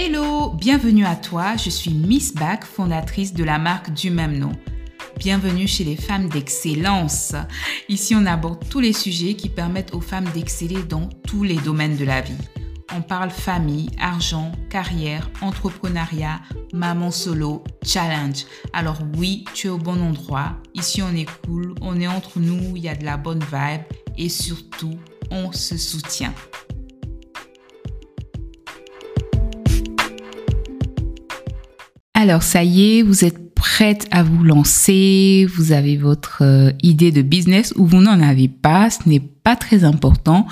Hello, bienvenue à toi, je suis Miss Back, fondatrice de la marque du même nom. Bienvenue chez les femmes d'excellence. Ici, on aborde tous les sujets qui permettent aux femmes d'exceller dans tous les domaines de la vie. On parle famille, argent, carrière, entrepreneuriat, maman solo, challenge. Alors oui, tu es au bon endroit. Ici, on est cool, on est entre nous, il y a de la bonne vibe et surtout, on se soutient. Alors ça y est, vous êtes prête à vous lancer, vous avez votre euh, idée de business ou vous n'en avez pas, ce n'est pas très important.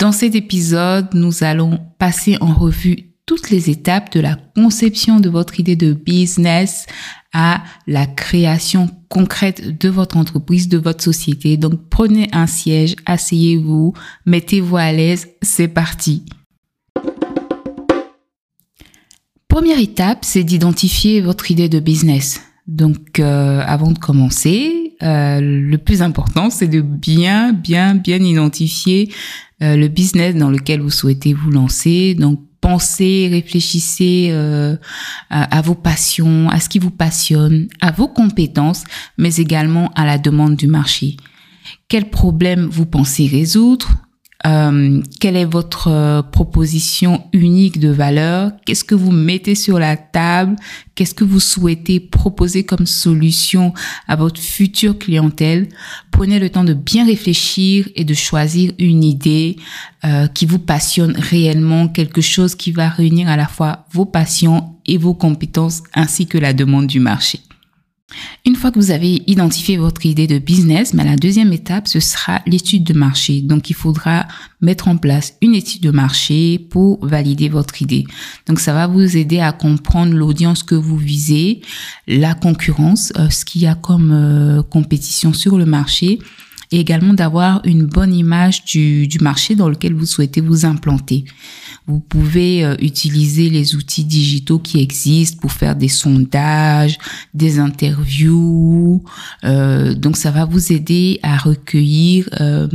Dans cet épisode, nous allons passer en revue toutes les étapes de la conception de votre idée de business à la création concrète de votre entreprise, de votre société. Donc prenez un siège, asseyez-vous, mettez-vous à l'aise, c'est parti. Première étape, c'est d'identifier votre idée de business. Donc, euh, avant de commencer, euh, le plus important, c'est de bien, bien, bien identifier euh, le business dans lequel vous souhaitez vous lancer. Donc, pensez, réfléchissez à, vos passions, à ce qui vous passionne, à vos compétences, mais également à la demande du marché. Quel problème vous pensez résoudre? Euh, quelle est votre euh, proposition unique de valeur? Qu'est-ce que vous mettez sur la table? Qu'est-ce que vous souhaitez proposer comme solution à votre future clientèle? Prenez le temps de bien réfléchir et de choisir une idée euh, qui vous passionne réellement, quelque chose qui va réunir à la fois vos passions et vos compétences ainsi que la demande du marché. Une fois que vous avez identifié votre idée de business, mais la deuxième étape, ce sera l'étude de marché. Donc, il faudra mettre en place une étude de marché pour valider votre idée. Donc, ça va vous aider à comprendre l'audience que vous visez, la concurrence, euh, ce qu'il y a comme euh, compétition sur le marché et également d'avoir une bonne image du, du marché dans lequel vous souhaitez vous implanter. Vous pouvez euh, utiliser les outils digitaux qui existent pour faire des sondages, des interviews. Euh, donc ça va vous aider à recueillir euh,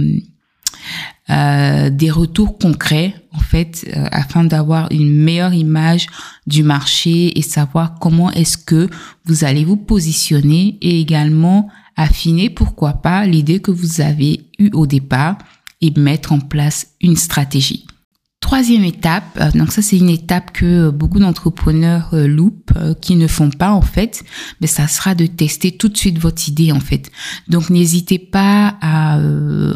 euh des retours concrets en fait afin d'avoir une meilleure image du marché et savoir comment est-ce que vous allez vous positionner et également affiner pourquoi pas l'idée que vous avez eue au départ et mettre en place une stratégie. Troisième étape, euh, donc ça c'est une étape que euh, beaucoup d'entrepreneurs euh, loupent, qui ne font pas en fait, mais ça sera de tester tout de suite votre idée en fait. Donc n'hésitez pas à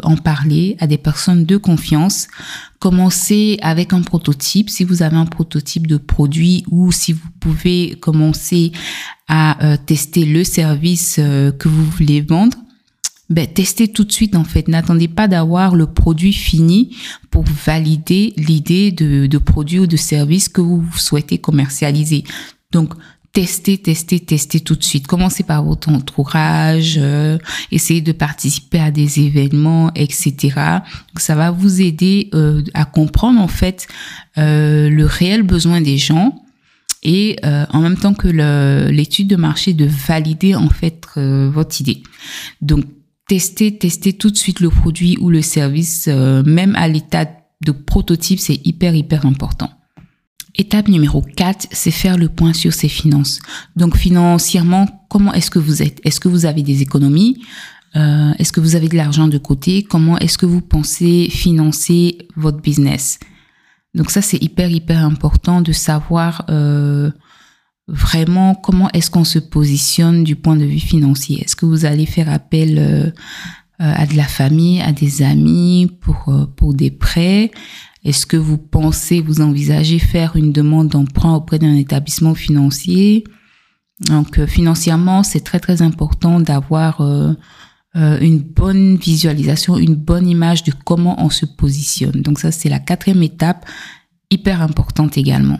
en parler à des personnes de confiance. Commencez avec un prototype si vous avez un prototype de produit ou si vous pouvez commencer à tester le service que vous voulez vendre ben, testez tout de suite en fait. N'attendez pas d'avoir le produit fini pour valider l'idée de, de produit ou de service que vous souhaitez commercialiser. Donc, testez, testez, testez tout de suite. Commencez par votre entourage, euh, essayez de participer à des événements, etc. ça va vous aider euh, à comprendre en fait euh, le réel besoin des gens et euh, en même temps que l'étude de marché de valider en fait euh, votre idée. Donc tester, tester tout de suite le produit ou le service, euh, même à l'état de prototype, c'est hyper, hyper important. Étape numéro 4, c'est faire le point sur ses finances. Donc financièrement, comment est-ce que vous êtes? Est-ce que vous avez des économies? Euh, Est-ce que vous avez de l'argent de côté? Comment est-ce que vous pensez financer votre business? Donc ça, c'est hyper, hyper important de savoir euh, vraiment comment est-ce qu'on se positionne du point de vue financier? Est-ce que vous allez faire appel euh, euh, à de la famille, à des amis pour, euh, pour des prêts? Est-ce que vous pensez, vous envisagez faire une demande d'emprunt auprès d'un établissement financier? Donc financièrement, c'est très très important d'avoir une bonne visualisation, une bonne image de comment on se positionne. Donc ça, c'est la quatrième étape, hyper importante également.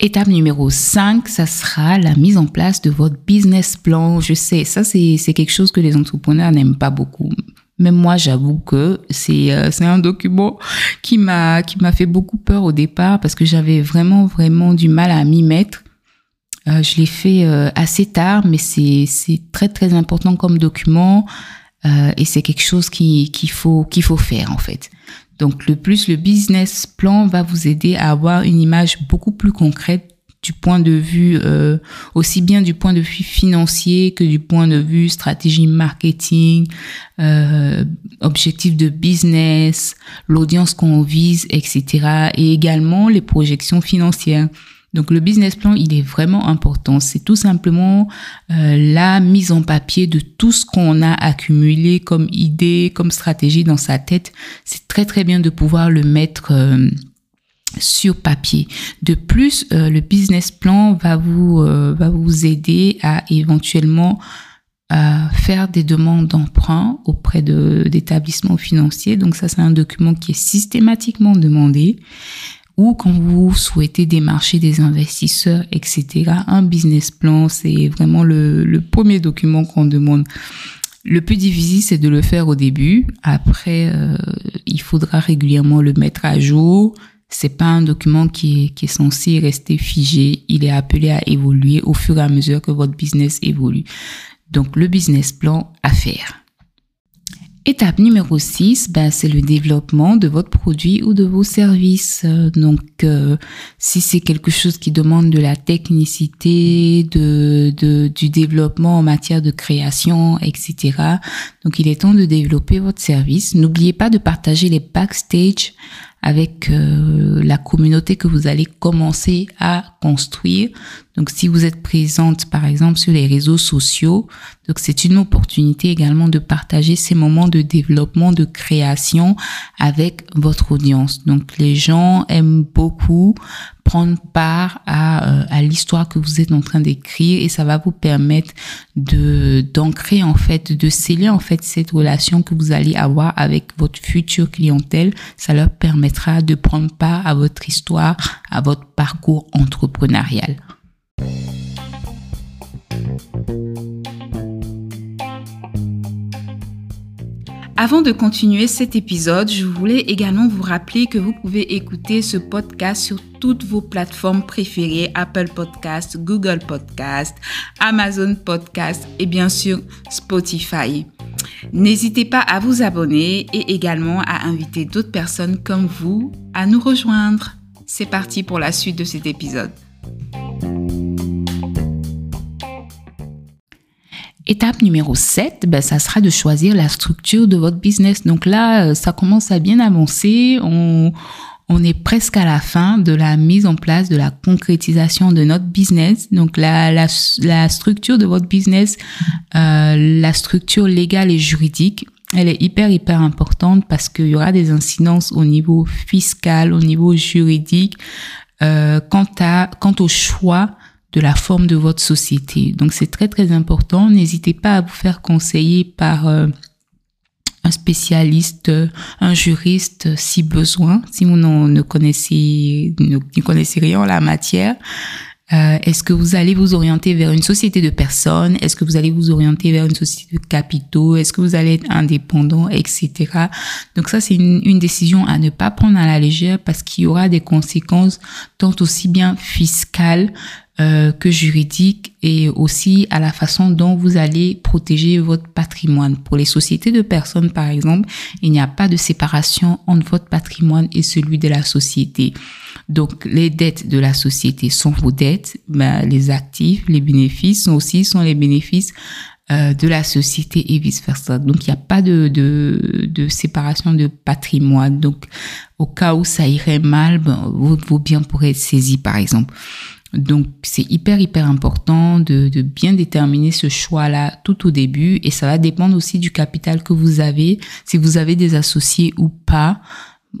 Étape numéro 5, ça sera la mise en place de votre business plan. Je sais, ça c'est quelque chose que les entrepreneurs n'aiment pas beaucoup. Même moi, j'avoue que c'est euh, un document qui m'a fait beaucoup peur au départ parce que j'avais vraiment vraiment du mal à m'y mettre. Euh, je l'ai fait euh, assez tard, mais c'est c'est très très important comme document. euh, et c'est quelque chose qu'il faut qu'il faut faire en fait. Donc le plus le business plan va vous aider à avoir une image beaucoup plus concrète du point de vue euh, aussi bien du point de vue financier que du point de vue stratégie marketing, euh, objectif de business, l'audience qu'on vise, etc. Et également les projections financières. Donc le business plan, il est vraiment important. C'est tout simplement euh, la mise en papier de tout ce qu'on a accumulé comme idée, comme stratégie dans sa tête. C'est très très bien de pouvoir le mettre euh, sur papier. De plus, euh, le business plan va vous va vous aider à éventuellement faire des demandes d'emprunt auprès d'établissements financiers. Donc ça, c'est un document qui est systématiquement demandé ou quand vous souhaitez démarcher des investisseurs, etc. Un business plan, c'est vraiment le, premier document qu'on demande. Le plus difficile, c'est de le faire au début. Après, euh, il faudra régulièrement le mettre à jour. C'est pas un document qui est, qui est censé rester figé. Il est appelé à évoluer au fur et à mesure que votre business évolue. Donc, le business plan à faire. Étape numéro 6, ben, c'est le développement de votre produit ou de vos services. Donc, euh, si c'est quelque chose qui demande de la technicité, de, du développement en matière de création, etc. Donc, il est temps de développer votre service. N'oubliez pas de partager les backstage avec euh, la communauté que vous allez commencer à construire. Donc, si vous êtes présente, par exemple, sur les réseaux sociaux, donc c'est une opportunité également de partager ces moments de développement, de création avec votre audience. Donc, les gens aiment beaucoup prendre part à, euh, à l'histoire que vous êtes en train d'écrire et ça va vous permettre de d'ancrer en fait, de sceller en fait cette relation que vous allez avoir avec votre future clientèle. Ça leur permettra de prendre part à votre histoire, à votre parcours entrepreneurial. Avant de continuer cet épisode, je voulais également vous rappeler que vous pouvez écouter ce podcast sur toutes vos plateformes préférées, Apple Podcast, Google Podcast, Amazon Podcast et bien sûr Spotify. N'hésitez pas à vous abonner et également à inviter d'autres personnes comme vous à nous rejoindre. C'est parti pour la suite de cet épisode. Étape numéro 7, ben, ça sera de choisir la structure de votre business. Donc là, euh, ça commence à bien avancer. On, on est presque à la fin de la mise en place, de la concrétisation de notre business. Donc la, la, la structure de votre business, euh, la structure légale et juridique, elle est hyper, hyper importante parce qu'il y aura des incidences au niveau fiscal, au niveau juridique, euh, quant, à, quant au choix de la forme de votre société. Donc c'est très très important. N'hésitez pas à vous faire conseiller par euh, un spécialiste, un juriste si besoin, si vous ne connaissez, ne, connaissez rien en la matière. Euh, est-ce que vous allez vous orienter vers une société de personnes? Est-ce que vous allez vous orienter vers une société de capitaux? Est-ce que vous allez être indépendant, etc. Donc ça, c'est une, décision à ne pas prendre à la légère parce qu'il y aura des conséquences tant aussi bien fiscales euh, que juridique et aussi à la façon dont vous allez protéger votre patrimoine. Pour les sociétés de personnes, par exemple, il n'y a pas de séparation entre votre patrimoine et celui de la société. Donc, les dettes de la société sont vos dettes, ben, les actifs, les bénéfices sont aussi sont les bénéfices euh, de la société et vice versa. Donc, il n'y a pas de, de, de, séparation de patrimoine. Donc, au cas où ça irait mal, ben, vos, vos biens pourraient être saisis, par exemple. Donc, c'est hyper, hyper important de, de bien déterminer ce choix-là tout au début et ça va dépendre aussi du capital que vous avez, si vous avez des associés ou pas.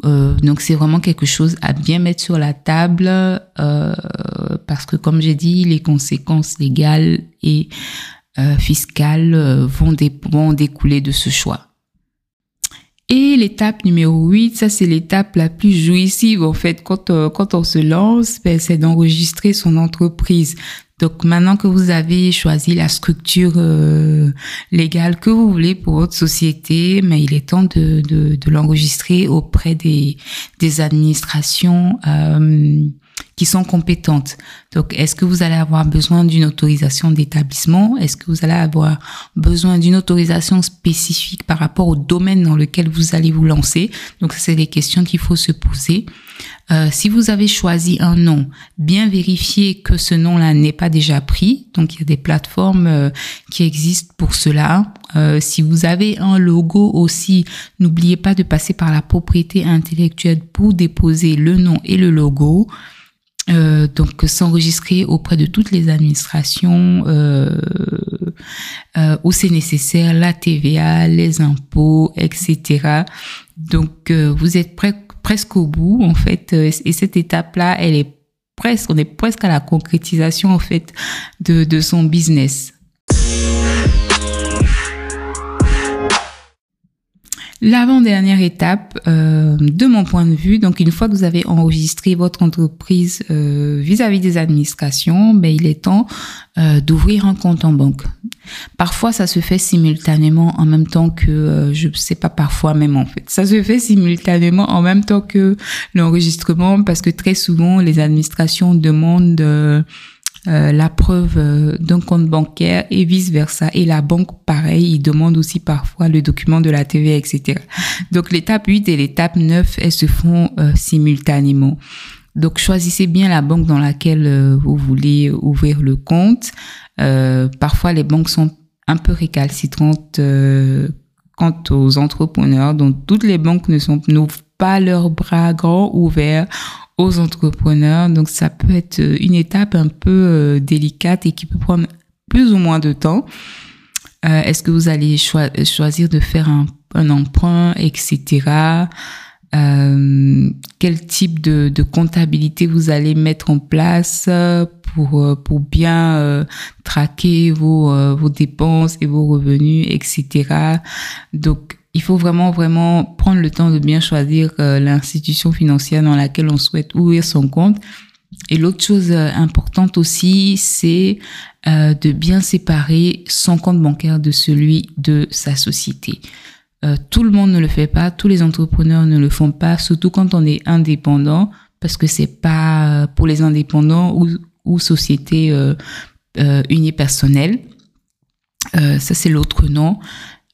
Euh, donc, c'est vraiment quelque chose à bien mettre sur la table euh, parce que, comme j'ai dit, les conséquences légales et euh, fiscales vont, vont découler de ce choix. Et l'étape numéro 8, ça c'est l'étape la plus jouissive en fait quand, quand on se lance, ben, c'est d'enregistrer son entreprise. Donc maintenant que vous avez choisi la structure euh, légale que vous voulez pour votre société, mais il est temps de, de, de l'enregistrer auprès des, des administrations euh, qui sont compétentes. Donc, est-ce que vous allez avoir besoin d'une autorisation d'établissement? Est-ce que vous allez avoir besoin d'une autorisation spécifique par rapport au domaine dans lequel vous allez vous lancer? Donc, c'est des questions qu'il faut se poser. Euh, si vous avez choisi un nom, bien vérifier que ce nom-là n'est pas déjà pris. Donc, il y a des plateformes euh, qui existent pour cela. Euh, si vous avez un logo aussi, n'oubliez pas de passer par la propriété intellectuelle pour déposer le nom et le logo. Donc s'enregistrer auprès de toutes les administrations où c'est nécessaire, la TVA, les impôts, etc. Donc vous êtes presque au bout en fait et cette étape-là, elle est presque, on est presque à la concrétisation en fait de, de son business. L'avant-dernière étape, euh, de mon point de vue, donc une fois que vous avez enregistré votre entreprise euh, vis-à-vis des administrations, ben, il est temps euh, d'ouvrir un compte en banque. Parfois, ça se fait simultanément en même temps que, je ne sais pas, parfois même en fait, ça se fait simultanément en même temps que l'enregistrement parce que très souvent, les administrations demandent euh, la preuve euh, d'un compte bancaire et vice versa. Et la banque, pareil, il demande aussi parfois le document de la TVA, etc. Donc l'étape 8 et l'étape 9, elles se font euh, simultanément. Donc choisissez bien la banque dans laquelle vous voulez ouvrir le compte. parfois les banques sont un peu récalcitrantes quant aux entrepreneurs. Donc toutes les banques ne sont n'ouvrent pas leurs bras grands ouverts aux entrepreneurs. Donc ça peut être euh, une étape un peu euh, délicate et qui peut prendre plus ou moins de temps. Euh, est-ce que vous allez choisir de faire un, un emprunt, etc. quel type de, de, comptabilité vous allez mettre en place pour, pour bien traquer vos, vos dépenses et vos revenus, etc. Donc, il faut vraiment, vraiment prendre le temps de bien choisir euh, l'institution financière dans laquelle on souhaite ouvrir son compte. Et l'autre chose euh, importante aussi, c'est euh, de bien séparer son compte bancaire de celui de sa société. tout le monde ne le fait pas, tous les entrepreneurs ne le font pas, surtout quand on est indépendant, parce que c'est pas pour les indépendants ou, ou sociétés unipersonnelles. ça, c'est l'autre nom.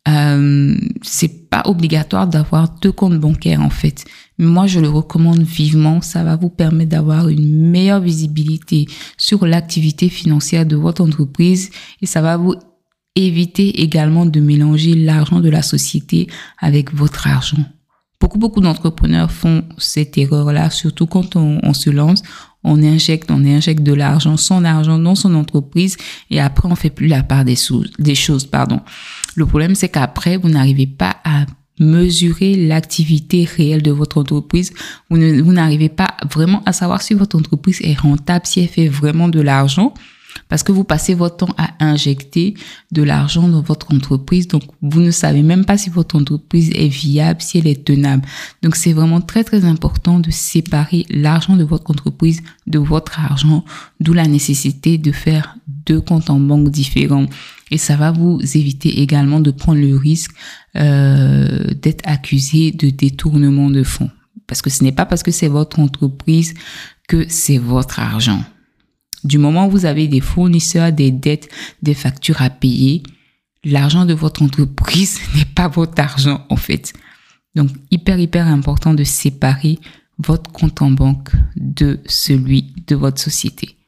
Euh, c'est pas obligatoire d'avoir deux comptes bancaires en fait. Moi, je le recommande vivement. Ça va vous permettre d'avoir une meilleure visibilité sur l'activité financière de votre entreprise et ça va vous éviter également de mélanger l'argent de la société avec votre argent. Beaucoup, beaucoup d'entrepreneurs font cette erreur-là, surtout quand on, on, se lance. On injecte, on injecte de l'argent, son argent dans son entreprise et après on fait plus la part des, des choses, pardon. Le problème, c'est qu'après, vous n'arrivez pas à mesurer l'activité réelle de votre entreprise. Vous n'arrivez pas vraiment à savoir si votre entreprise est rentable, si elle fait vraiment de l'argent. Parce que vous passez votre temps à injecter de l'argent dans votre entreprise. Donc, vous ne savez même pas si votre entreprise est viable, si elle est tenable. Donc, c'est vraiment très, très important de séparer l'argent de votre entreprise de votre argent, d'où la nécessité de faire deux comptes en banque différents. Et ça va vous éviter également de prendre le risque euh, d'être accusé de détournement de fonds. Parce que ce n'est pas parce que c'est votre entreprise que c'est votre argent. Du moment où vous avez des fournisseurs, des dettes, des factures à payer, l'argent de votre entreprise n'est pas votre argent en fait. Donc hyper hyper important de séparer votre compte en banque de celui de votre société.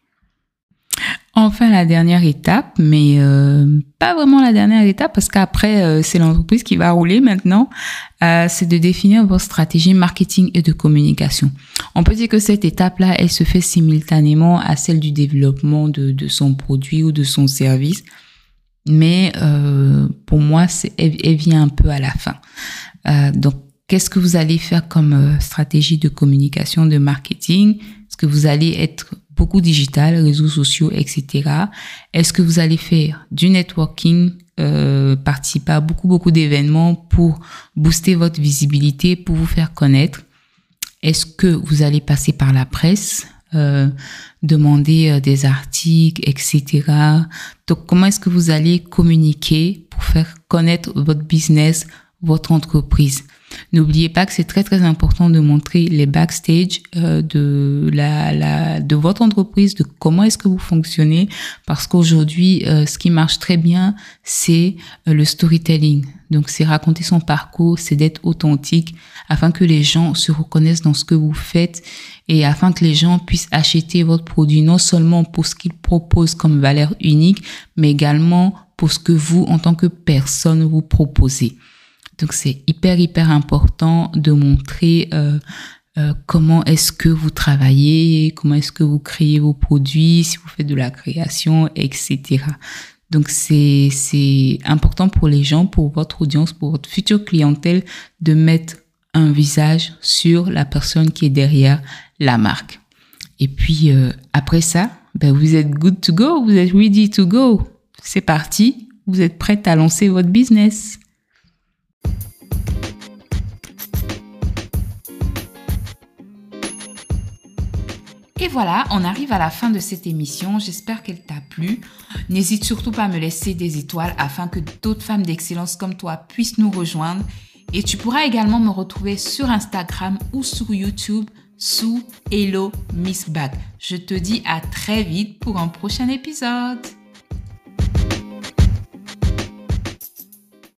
Enfin, la dernière étape, mais euh, pas vraiment la dernière étape parce qu'après, euh, c'est l'entreprise qui va rouler maintenant, euh, c'est de définir votre stratégie marketing et de communication. On peut dire que cette étape-là, elle se fait simultanément à celle du développement de, son produit ou de son service, mais pour moi, elle, elle, vient un peu à la fin. donc, qu'est-ce que vous allez faire comme stratégie de communication, de marketing? Est-ce que vous allez être beaucoup digital, réseaux sociaux, etc. Est-ce que vous allez faire du networking, euh, participer à beaucoup, beaucoup d'événements pour booster votre visibilité, pour vous faire connaître? Est-ce que vous allez passer par la presse euh, demander euh, des articles, etc. Donc, comment est-ce que vous allez communiquer pour faire connaître votre business, votre entreprise. N'oubliez pas que c'est très très important de montrer les backstage euh, de la, de votre entreprise, de comment est-ce que vous fonctionnez, parce qu'aujourd'hui, euh, ce qui marche très bien, c'est euh, le storytelling. Donc, c'est raconter son parcours, c'est d'être authentique, afin que les gens se reconnaissent dans ce que vous faites et afin que les gens puissent acheter votre produit non seulement pour ce qu'il propose comme valeur unique, mais également pour ce que vous, en tant que personne, vous proposez. Donc c'est hyper, hyper important de montrer euh, euh, comment est-ce que vous travaillez, comment est-ce que vous créez vos produits, si vous faites de la création, etc. Donc c'est important pour les gens, pour votre audience, pour votre future clientèle de mettre un visage sur la personne qui est derrière la marque. Et puis euh, après ça, ben vous êtes good to go, vous êtes ready to go. C'est parti, vous êtes prête à lancer votre business. Et voilà, on arrive à la fin de cette émission. J'espère qu'elle t'a plu. N'hésite surtout pas à me laisser des étoiles afin que d'autres femmes d'excellence comme toi puissent nous rejoindre. Et tu pourras également me retrouver sur Instagram ou sur YouTube sous Hello Miss Bag. Je te dis à très vite pour un prochain épisode.